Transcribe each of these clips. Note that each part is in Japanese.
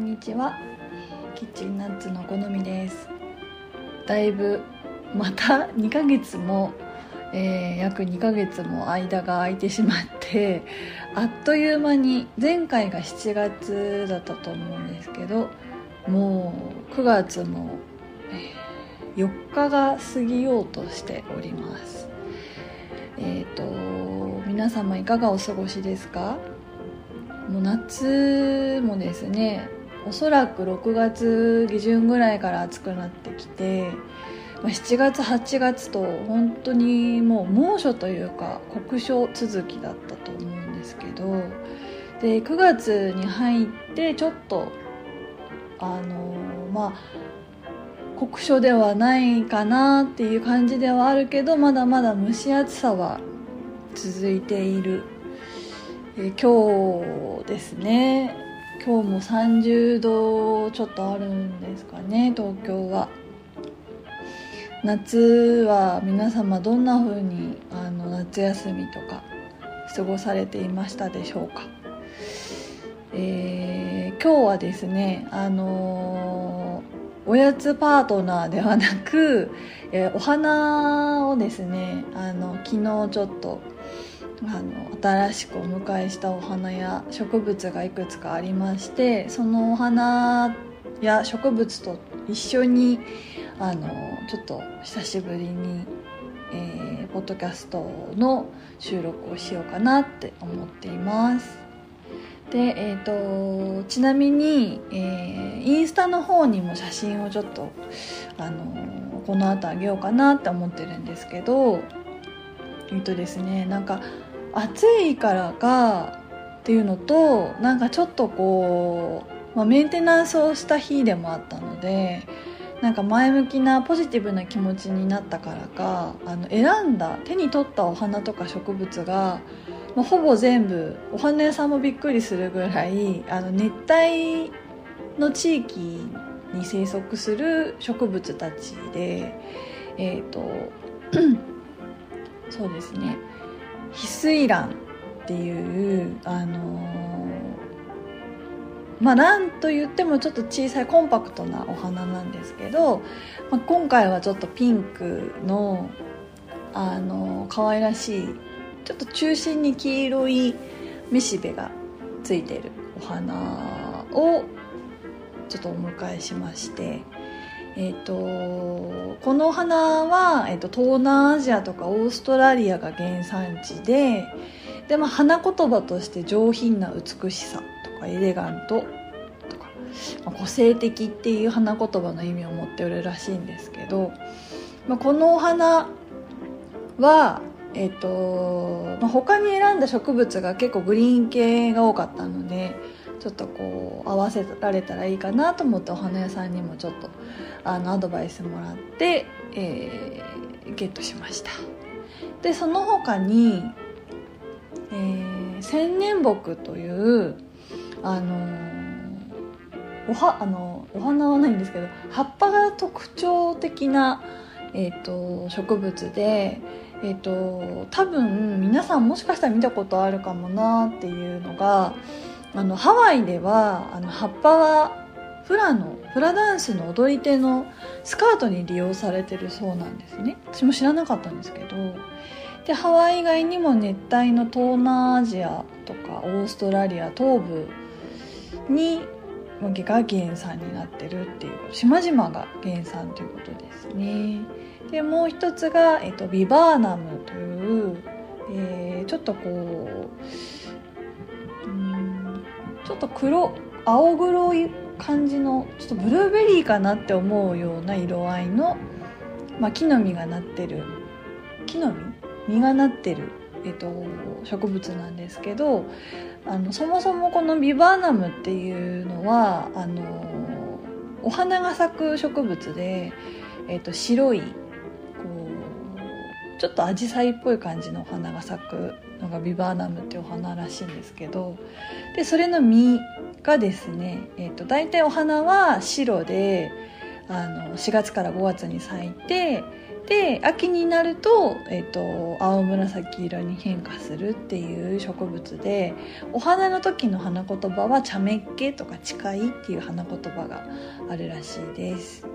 んにちは。キッチンナッツの好みです。だいぶまた 2ヶ月も、えー、約2ヶ月も間が空いてしまってあっという間に前回が7月だったと思うんですけどもう9月も、4日が過ぎようとしております。えっ、ー、と皆様いかがお過ごしですか？もう夏もですねおそらく6月下旬ぐらいから暑くなってきて、7月8月と本当にもう猛暑というか酷暑続きだったと思うんですけどで9月に入ってちょっとあのまあ酷暑ではないかなっていう感じではあるけどまだまだ蒸し暑さは続いている。え今日ですね。今日も30度ちょっとあるんですかね東京は夏は皆様どんな風にあの夏休みとか過ごされていましたでしょうか。えー、今日はですねあのー、おやつパートナーではなく、えー、お花をですねあの昨日ちょっとあの新しくお迎えしたお花や植物がいくつかありましてそのお花や植物と一緒にあのちょっと久しぶりに、えー、ポッドキャストの収録をしようかなって思っています。で、えーと、ちなみに、えー、インスタの方にも写真をちょっとあのこの後あげようかなって思ってるんですけどえっとですねなんか暑いからかっていうのとなんかちょっとこう、まあ、メンテナンスをした日でもあったのでなんか前向きなポジティブな気持ちになったからかあの選んだ手に取ったお花とか植物が、まあ、ほぼ全部お花屋さんもびっくりするぐらいあの熱帯の地域に生息する植物たちでえっ、ー、とそうですね。翡翠蘭っていうあのー、まあなんと言ってもちょっと小さいコンパクトなお花なんですけど、まあ、今回はちょっとピンクのあのー、可愛らしいちょっと中心に黄色いめしべがついてるお花をちょっとお迎えしましてえーと、このお花は、えーと、東南アジアとかオーストラリアが原産地でで、まあ、花言葉として上品な美しさとかエレガントとか、まあ、個性的っていう花言葉の意味を持っておるらしいんですけど、まあ、このお花は、えーとまあ、他に選んだ植物が結構グリーン系が多かったのでちょっとこう合わせられたらいいかなと思ってお花屋さんにもちょっとあのアドバイスもらって、えー、ゲットしました。でその他に、えー、千年木というあのおはあのお花はないんですけど葉っぱが特徴的な、えーと、植物で、えーと多分皆さんもしかしたら見たことあるかもなっていうのがあのハワイではあの葉っぱはフラのフラダンスの踊り手のスカートに利用されてるそうなんですね。私も知らなかったんですけど。でハワイ以外にも熱帯の東南アジアとかオーストラリア東部にが原産になってるっていう島々が原産ということですね。でもう一つが、えっと、ビバーナムという、えー、ちょっとこうちょっと黒青黒い感じのちょっとブルーベリーかなって思うような色合いの、まあ、木の実がなってる。木の実？実がなってる、えっと、植物なんですけどあのそもそもこのビバーナムっていうのはあのお花が咲く植物で、えっと、白いちょっとアジサイっぽい感じのお花が咲くのがビバーナムっていうお花らしいんですけどでそれの実がですね、えーと、大体お花は白であの4月から5月に咲いてで秋になると,、えーと、青紫色に変化するっていう植物でお花の時の花言葉は「茶目っ気」とか「誓い」っていう花言葉があるらしいです。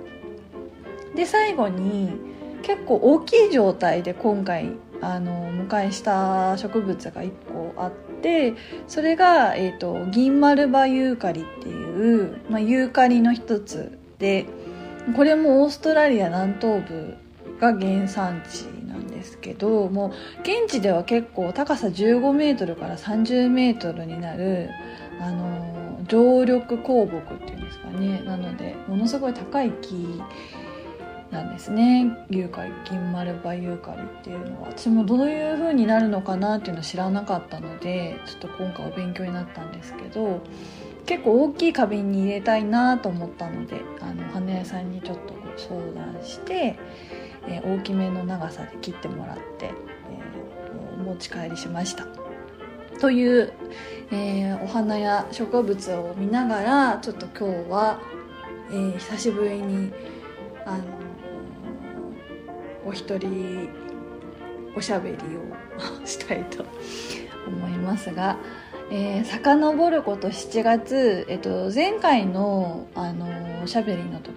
で最後に結構大きい状態で今回あの迎えした植物が1個あってそれが、えーと、銀丸葉ユーカリっていう、まあ、ユーカリの一つでこれもオーストラリア南東部が原産地なんですけどもう現地では結構高さ15メートルから30メートルになるあの常緑香木っていうんですかね。なのでものすごい高い木なんですねユーカリ銀丸葉ユーカリっていうのは私もどういう風になるのかなっていうのを知らなかったのでちょっと今回お勉強になったんですけど結構大きい花瓶に入れたいなと思ったのであの花屋さんにちょっと相談して、えー、大きめの長さで切ってもらって、えー、持ち帰りしました。という、えー、お花や植物を見ながらちょっと今日は、えー、久しぶりにあのお一人おしゃべりをしたいと思いますが。えー、遡ること7月、えっと、前回のあのおしゃべりの時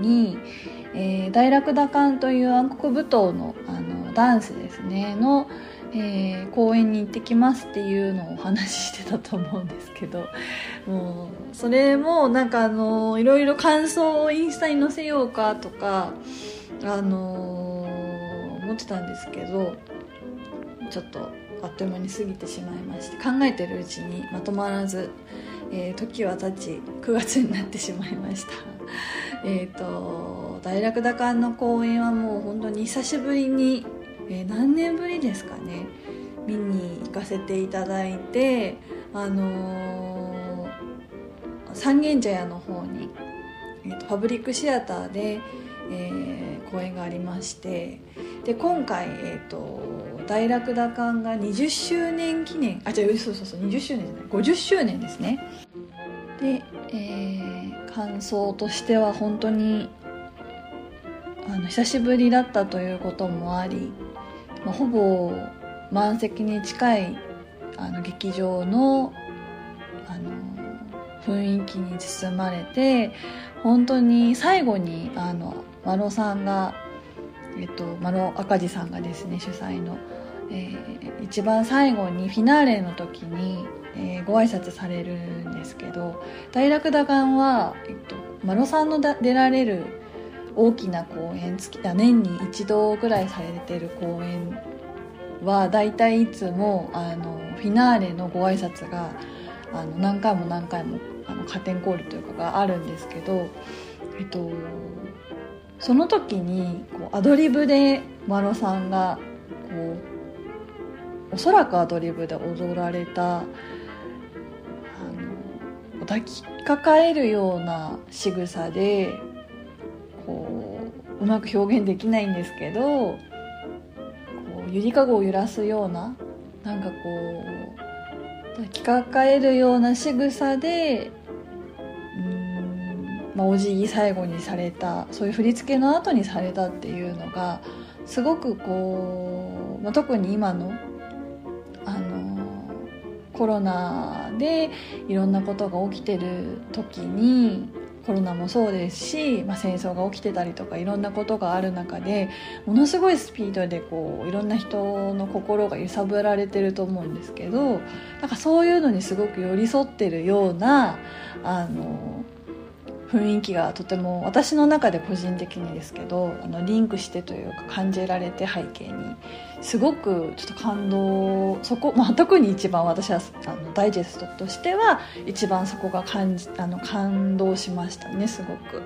に、えー、大楽打艦という暗黒舞踏のあのダンスですねの、えー、公演に行ってきますっていうのをお話ししてたと思うんですけどもうそれもなんかあのいろいろ感想をインスタに載せようかとかあの思ってたんですけどちょっとあっという間に過ぎてしまいまして考えてるうちにまとまらず、えー、時は経ち9月になってしまいました。えっと大楽打艦の公演はもう本当に久しぶりに、えー、何年ぶりですかね見に行かせていただいてあのー、三軒茶屋の方に、えーと、パブリックシアターで、えー、公演がありましてで今回、えーと大楽打艦が20周年記念あ違うそうそうそう20周年じゃない50周年ですね。で、えー、感想としては本当にあの久しぶりだったということもあり、まあ、ほぼ満席に近いあの劇場のあの雰囲気に包まれて本当に最後にあのマロさんがえっと、マロ赤字さんがですね主催のえー、一番最後にフィナーレの時に、えー、ご挨拶されるんですけど大楽打艦は、えっと、マロさんの出られる大きな公演月年に一度ぐらいされてる公演は大体いつもあのフィナーレのご挨拶があの何回も何回もあのカテンコールというかがあるんですけど、えっと、その時にこうアドリブでマロさんがこうおそらくアドリブで踊られたあの抱きかかえるような仕草でこううまく表現できないんですけどこうゆりかごを揺らすようななんかこう抱きかかえるような仕草でまあ、お辞儀最後にされたそういう振り付けの後にされたっていうのがすごくこう、まあ、特に今のあのコロナでいろんなことが起きてる時にコロナもそうですし、まあ、戦争が起きてたりとかいろんなことがある中でものすごいスピードでこういろんな人の心が揺さぶられてると思うんですけどなんかそういうのにすごく寄り添ってるようなあの雰囲気がとても私の中で個人的にですけどあのリンクしてというか感じられて背景にすごくちょっと感動そこ、まあ、特に一番私はあのダイジェストとしては一番そこが感じあの感動しましたねすごく。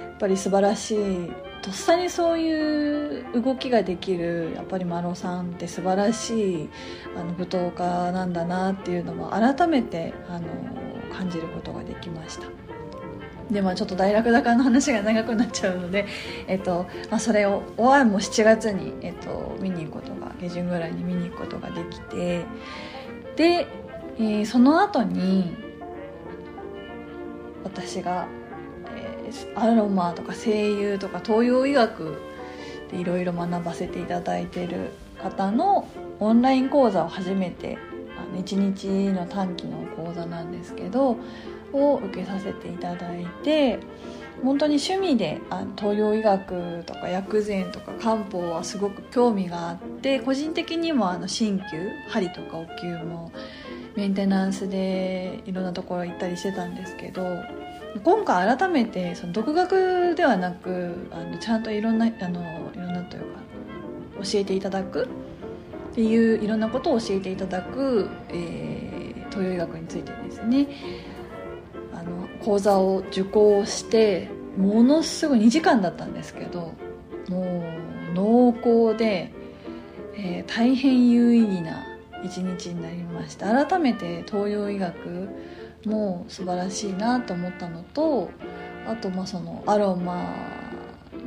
やっぱり素晴らしいとっさにそういう動きができるやっぱりマロさんって素晴らしいあの舞踏家なんだなっていうのも改めてあの感じることができました。でまあちょっと大楽高の話が長くなっちゃうので、えっとまあ、それをおわんも7月に、えっと、見に行くことが下旬ぐらいに見に行くことができてで、えー、その後に私が、えー、アロマとか声優とか東洋医学でいろいろ学ばせていただいてる方のオンライン講座を初めて1日の短期の講座なんですけどを受けさせていただいて本当に趣味で東洋医学とか薬膳とか漢方はすごく興味があって個人的にも鍼灸針とかお灸もメンテナンスでいろんなところ行ったりしてたんですけど今回改めてその独学ではなくあのちゃんといろんなあのいろんなというか教えていただくっていういろんなことを教えていただく、えー、東洋医学についてですね。講座を受講してものすごい2時間だったんですけどもう濃厚で、えー、大変有意義な一日になりました。改めて東洋医学も素晴らしいなと思ったのとあとまあそのアロマ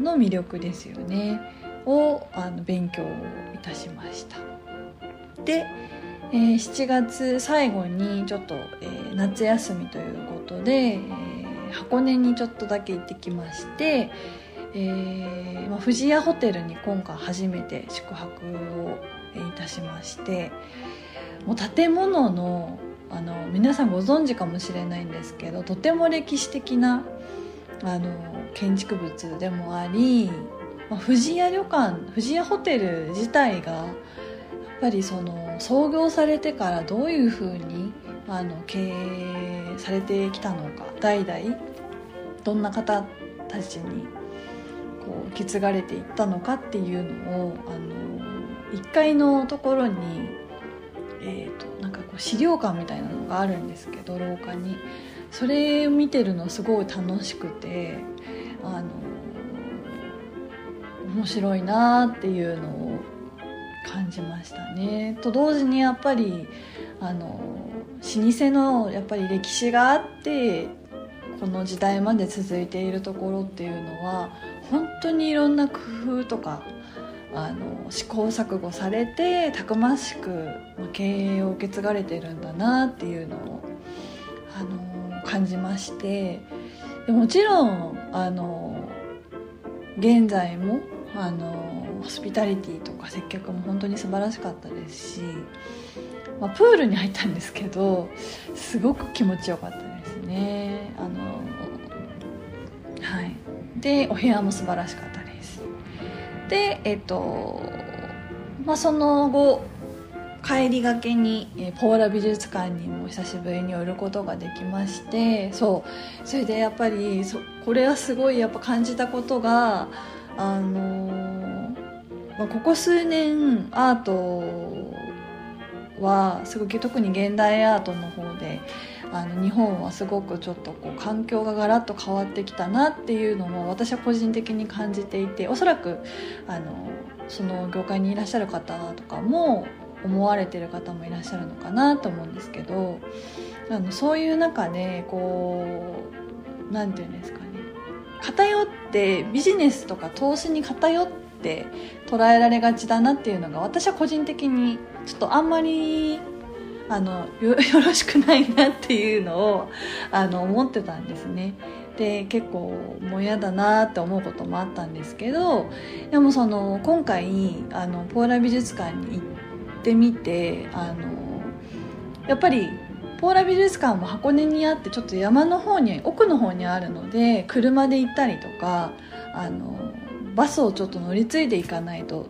の魅力ですよね。をあの勉強いたしました。で、えー、7月最後にちょっと、えー、夏休みということで、えー、箱根にちょっとだけ行ってきましてえーまあ、富士屋ホテルに今回初めて宿泊をいたしましてもう建物のあの皆さんご存知かもしれないんですけどとても歴史的なあの建築物でもあり、まあ、富士屋旅館富士屋ホテル自体がやっぱりその創業されてからどういうふうにあの経営されてきたのか代々どんな方たちにこう受け継がれていったのかっていうのをあの1階のところに、えーと、なんかこう資料館みたいなのがあるんですけど廊下にそれを見てるのすごい楽しくてあの面白いなっていうのを感じましたね。と同時にやっぱりあの老舗のやっぱり歴史があってこの時代まで続いているところっていうのは本当にいろんな工夫とかあの試行錯誤されてたくましく経営を受け継がれてるんだなっていうのをあの感じまして。でもちろんあの現在もあのホスピタリティとか接客も本当に素晴らしかったですし、まあ、プールに入ったんですけどすごく気持ちよかったですね。あのはい。でお部屋も素晴らしかったです。でえっとまあその後帰りがけに、えポーラ美術館にも久しぶりに寄ることができましてそう。それでやっぱりそこれはすごいやっぱ感じたことがあのまあ、ここ数年アートはすごく特に現代アートの方であの日本はすごくちょっとこう環境がガラッと変わってきたなっていうのも私は個人的に感じていておそらくあのその業界にいらっしゃる方とかも思われてる方もいらっしゃるのかなと思うんですけどあのそういう中でこう何て言うんですかね。偏ってビジネスとか投資に偏って捉えられがちだなっていうのが私は個人的にちょっとあんまりあの よろしくないなっていうのをあの思ってたんですね。で結構もう嫌だなって思うこともあったんですけどでもその今回あのポーラ美術館に行ってみてあのやっぱりポーラ美術館も箱根にあってちょっと山の方に奥の方にあるので車で行ったりとかあのバスをちょっと乗り継いでいかないと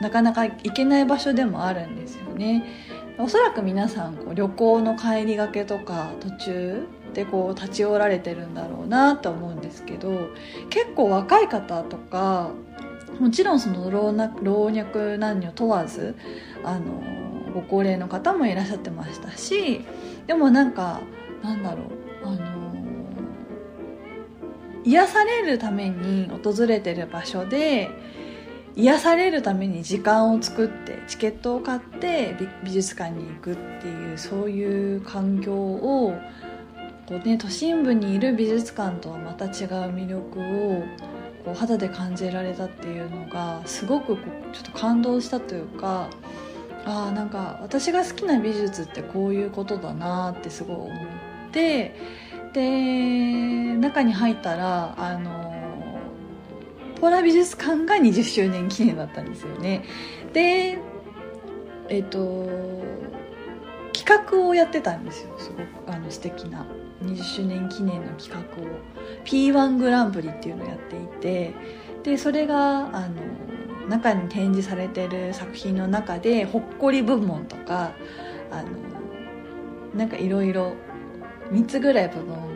なかなか行けない場所でもあるんですよね。おそらく皆さんこう旅行の帰りがけとか途中でこう立ち寄られてるんだろうなと思うんですけど結構若い方とかもちろんその老若男女問わずあのご高齢の方もいらっしゃってましたしでもなんかなんだろうあの癒されるために訪れてる場所で癒されるために時間を作ってチケットを買って美術館に行くっていうそういう環境をこう、ね、都心部にいる美術館とはまた違う魅力をこう肌で感じられたっていうのがすごくこうちょっと感動したというかああなんか私が好きな美術ってこういうことだなってすごい思ってで中に入ったらあのポラ美術館が20周年記念だったんですよね。でえっ、と企画をやってたんですよ。すごくあの素敵な。20周年記念の企画を。P1 グランプリっていうのをやっていて。でそれがあの中に展示されてる作品の中でほっこり部門とかあのなんかいろいろ3つぐらい部門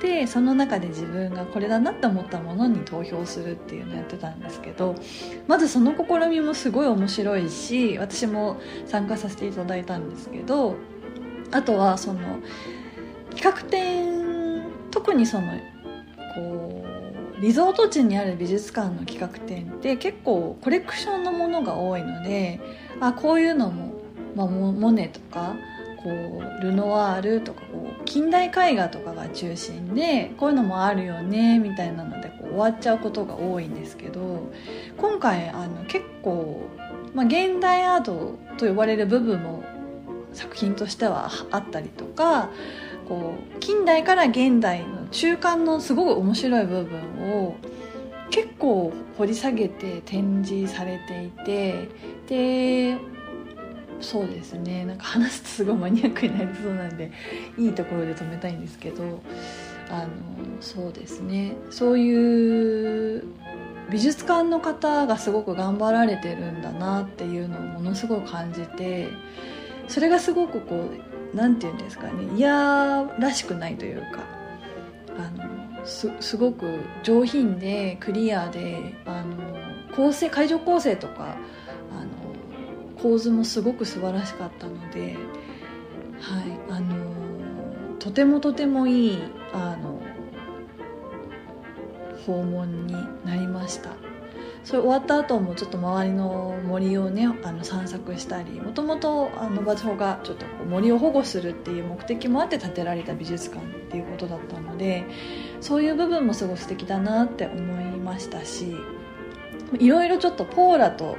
てその中で自分がこれだなって思ったものに投票するっていうのをやってたんですけどまずその試みもすごい面白いし私も参加させていただいたんですけどあとはその企画展特にそのこうリゾート地にある美術館の企画展って結構コレクションのものが多いのであこういうのも、まあ、モネとかこうルノワールとかこう近代絵画とかが中心でこういうのもあるよねみたいなのでこう終わっちゃうことが多いんですけど今回あの結構、まあ、現代アートと呼ばれる部分も作品としてはあったりとかこう近代から現代の中間のすごく面白い部分を結構掘り下げて展示されていてでそうですね。なんか話すとすごいマニアックになりそうなんでいいところで止めたいんですけどあのそうですね。そういう美術館の方がすごく頑張られてるんだなっていうのをものすごく感じてそれがすごくこう何て言うんですかね嫌らしくないというかあのすごく上品でクリアであの構成会場構成とか構図もすごく素晴らしかったので、はいあのとてもとてもいいあの訪問になりました。それ終わった後もちょっと周りの森をねあの散策したりもともと場所がちょっと森を保護するっていう目的もあって建てられた美術館っていうことだったのでそういう部分もすごい素敵だなって思いましたしいろいろちょっとポーラと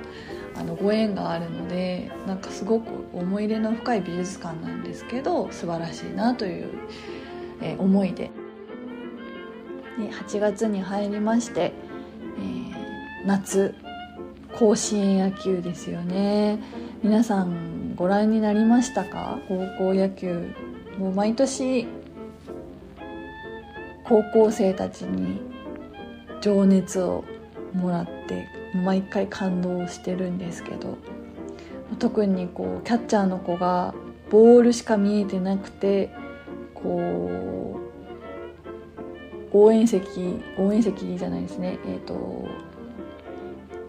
あのご縁があるのでなんかすごく思い入れの深い美術館なんですけど素晴らしいなという、えー、思いで。で8月に入りまして、えー、夏甲子園野球ですよね。皆さんご覧になりましたか？高校野球。もう毎年高校生たちに情熱をもらって毎回感動してるんですけど特にこうキャッチャーの子がボールしか見えてなくてこう応援席応援席じゃないですね。えっ、ー、と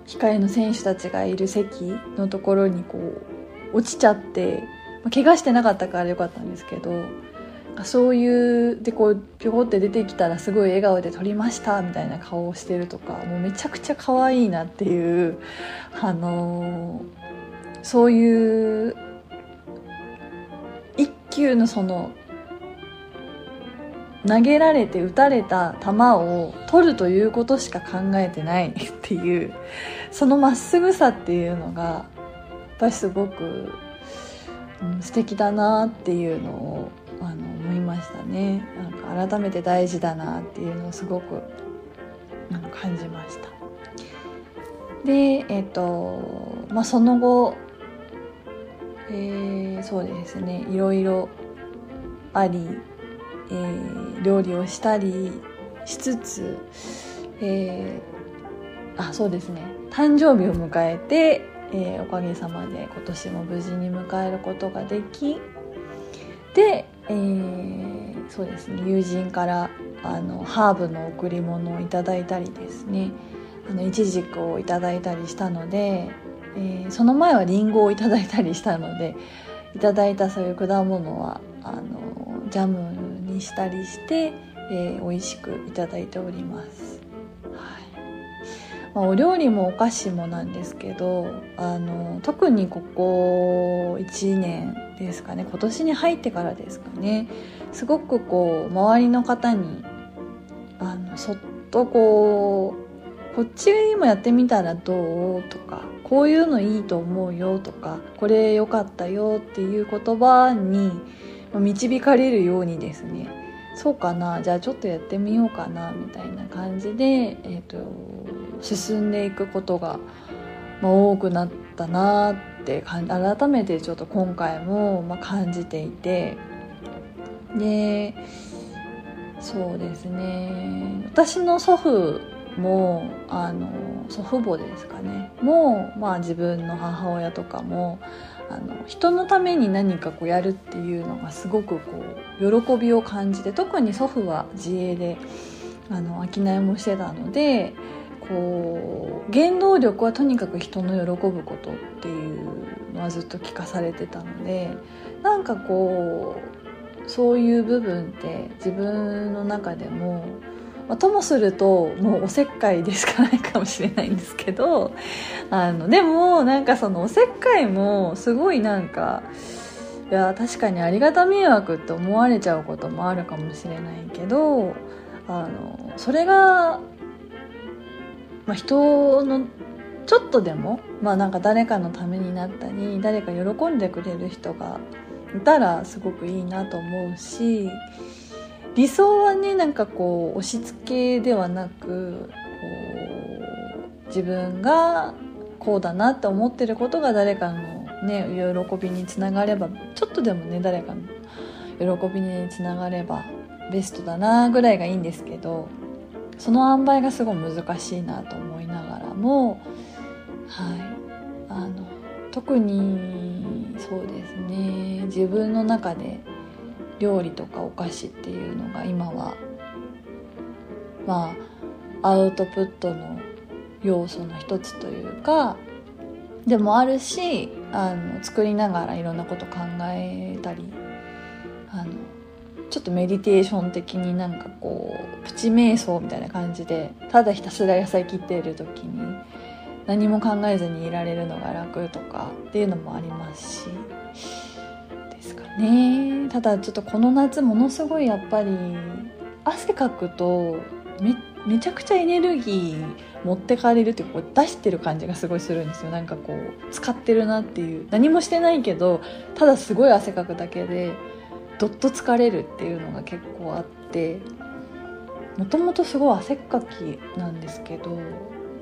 控えの選手たちがいる席のところにこう落ちちゃって、まあ、怪我してなかったからよかったんですけどそういうでこうぴょこって出てきたらすごい笑顔で撮りましたみたいな顔をしてるとかもうめちゃくちゃ可愛いなっていうあのー、そういう一球のその投げられて打たれた球を取るということしか考えてないっていうそのまっすぐさっていうのがやっぱりすごく、うん、素敵だなっていうのをあのましたね。なんか改めて大事だなっていうのをすごくあの感じました。でえっ、ー、とまあその後えー、そうですね。いろいろあり、えー、料理をしたりしつつ、えー、あそうですね。誕生日を迎えて、えー、おかげさまで今年も無事に迎えることができでえー、そうですね。友人からあのハーブの贈り物をいただいたりですね。あのイチジクをいただいたりしたので、えー、その前はリンゴをいただいたりしたのでいただいたそういう果物はあのジャムにしたりして、えー、美味しくいただいております。はい。まあ、お料理もお菓子もなんですけどあの特にここ1年ですかね。今年に入ってからですかね。すごくこう周りの方にあのそっとこうこっちにもやってみたらどうとかこういうのいいと思うよとかこれ良かったよっていう言葉に導かれるようにですね。そうかなじゃあちょっとやってみようかなみたいな感じで、えーと、進んでいくことが、まあ、多くなったなってって改めてちょっと今回も、ま、感じていて。でそうですね。私の祖父もあの祖父母ですかね。も、まあ、自分の母親とかもあの人のために何かこうやるっていうのがすごくこう喜びを感じて特に祖父は自営であの商いもしてたのでこう原動力はとにかく人の喜ぶことっていうのはずっと聞かされてたのでなんかこうそういう部分って自分の中でもまあ、ともするともうおせっかいでしかないかもしれないんですけどあのでもなんかそのおせっかいもすごいなんかいや確かにありがた迷惑って思われちゃうこともあるかもしれないけどあのそれが、まあ、人のちょっとでも、まあ、なんか誰かのためになったり誰か喜んでくれる人がいたらすごくいいなと思うし理想はねなんかこう押し付けではなくこう自分がこうだなって思ってることが誰かのね喜びにつながればちょっとでもね誰かの喜びにつながればベストだなぐらいがいいんですけどその塩梅がすごい難しいなと思いながらもはい。あの特にそうですね。自分の中で料理とかお菓子っていうのが今はまあアウトプットの要素の一つというかでもあるしあの作りながらいろんなこと考えたりあのちょっとメディテーション的になんかこうプチ瞑想みたいな感じでただひたすら野菜切っている時に何も考えずにいられるのが楽とかっていうのもあります。しですかね。ただちょっとこの夏ものすごいやっぱり汗かくとめめちゃくちゃエネルギー持ってかれるっていうこう出してる感じがすごいするんですよ。なんかこう使ってるなっていう。何もしてないけどただすごい汗かくだけでどっと疲れるっていうのが結構あってもともとすごい汗っかきなんですけど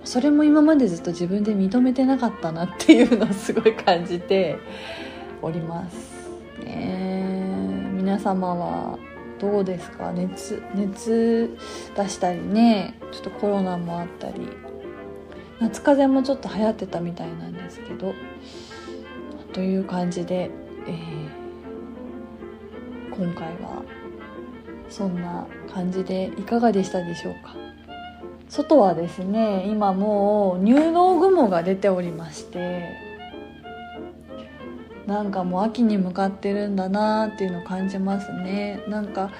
それも今までずっと自分で認めてなかったなっていうのをすごい感じて おりますね。皆様はどうですか？熱熱出したりねちょっとコロナもあったり夏風邪もちょっと流行ってたみたいなんですけどという感じで、えー、今回はそんな感じでいかがでしたでしょうか？外はですね今もう入道雲が出ておりましてなんかもう秋に向かってるんだなっていうのを感じますね。なんか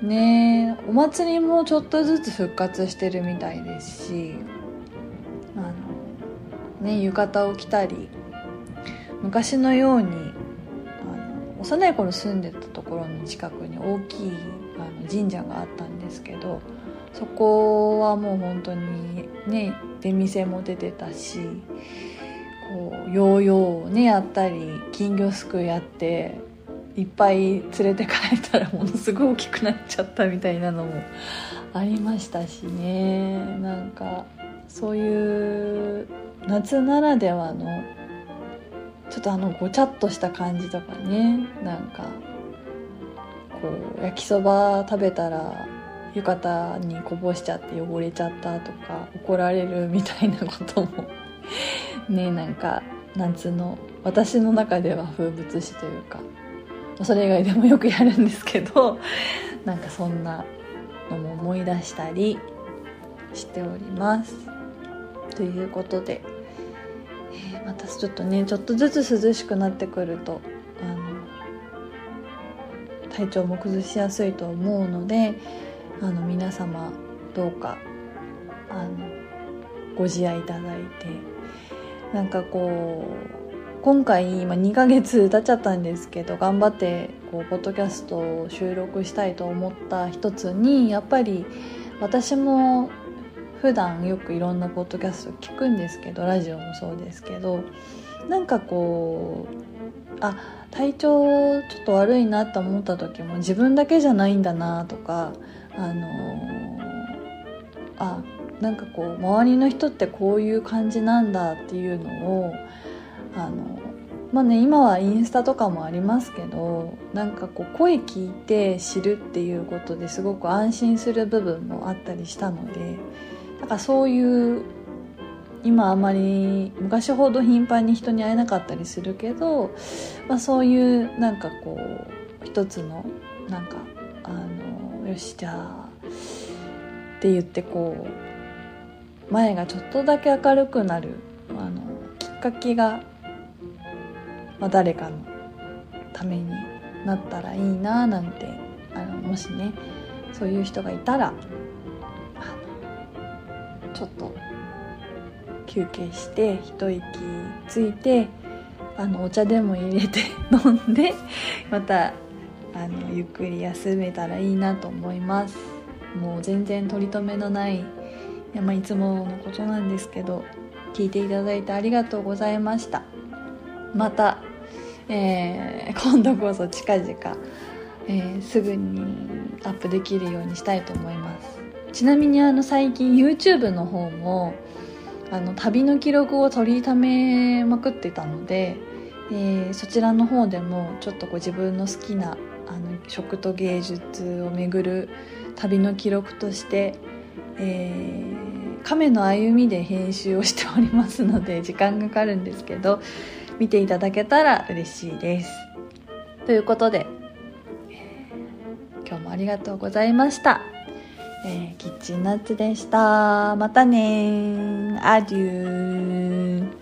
ねお祭りもちょっとずつ復活してるみたいですしあのね浴衣を着たり昔のように幼い頃住んでたところの近くに大きいあの神社があったんですけどそこはもう本当にね出店も出てたしこうヨーヨーをねやったり金魚すくいやっていっぱい連れて帰ったらものすごい大きくなっちゃったみたいなのもありましたしね。なんかそういう夏ならではのちょっとあのごちゃっとした感じとかねなんかこう焼きそば食べたら浴衣にこぼしちゃって汚れちゃったとか怒られるみたいなことも。ねなんか夏の私の中では風物詩というかそれ以外でもよくやるんですけど なんかそんなのも思い出したりしております。ということで、またちょっとねちょっとずつ涼しくなってくるとあの体調も崩しやすいと思うのであの皆様どうかあのご自愛いただいてなんかこう今回今2ヶ月経っちゃったんですけど頑張ってこうポッドキャストを収録したいと思った一つにやっぱり私も普段よくいろんなポッドキャスト聞くんですけどラジオもそうですけどなんかこうあ体調ちょっと悪いなと思った時も自分だけじゃないんだなとかあのあなんかこう周りの人ってこういう感じなんだっていうのをあのまあね今はインスタとかもありますけどなんかこう声聞いて知るっていうことですごく安心する部分もあったりしたのでなんかそういう今あまり昔ほど頻繁に人に会えなかったりするけど、まあ、そういうなんかこう一つのなんかあのよしじゃあって言ってこう前がちょっとだけ明るくなるあのきっかけが、まあ、誰かのためになったらいいななんてあのもしねそういう人がいたらちょっと休憩して一息ついてあのお茶でも入れて飲んで またあのゆっくり休めたらいいなと思います。もう全然取り留めのないい、まあ、いつものことなんですけど聞いていただいてありがとうございました。また、えー、今度こそ近々、えー、すぐにアップできるようにしたいと思います。ちなみにあの最近 YouTube の方もあの旅の記録を取りためまくってたので、えー、そちらの方でもちょっとこう自分の好きなあの食と芸術をめぐる旅の記録として、えー、亀の歩みで編集をしておりますので時間がかかるんですけど見ていただけたら嬉しいです。ということで、今日もありがとうございました。えー、キッチンナッツでした。またねアデュー。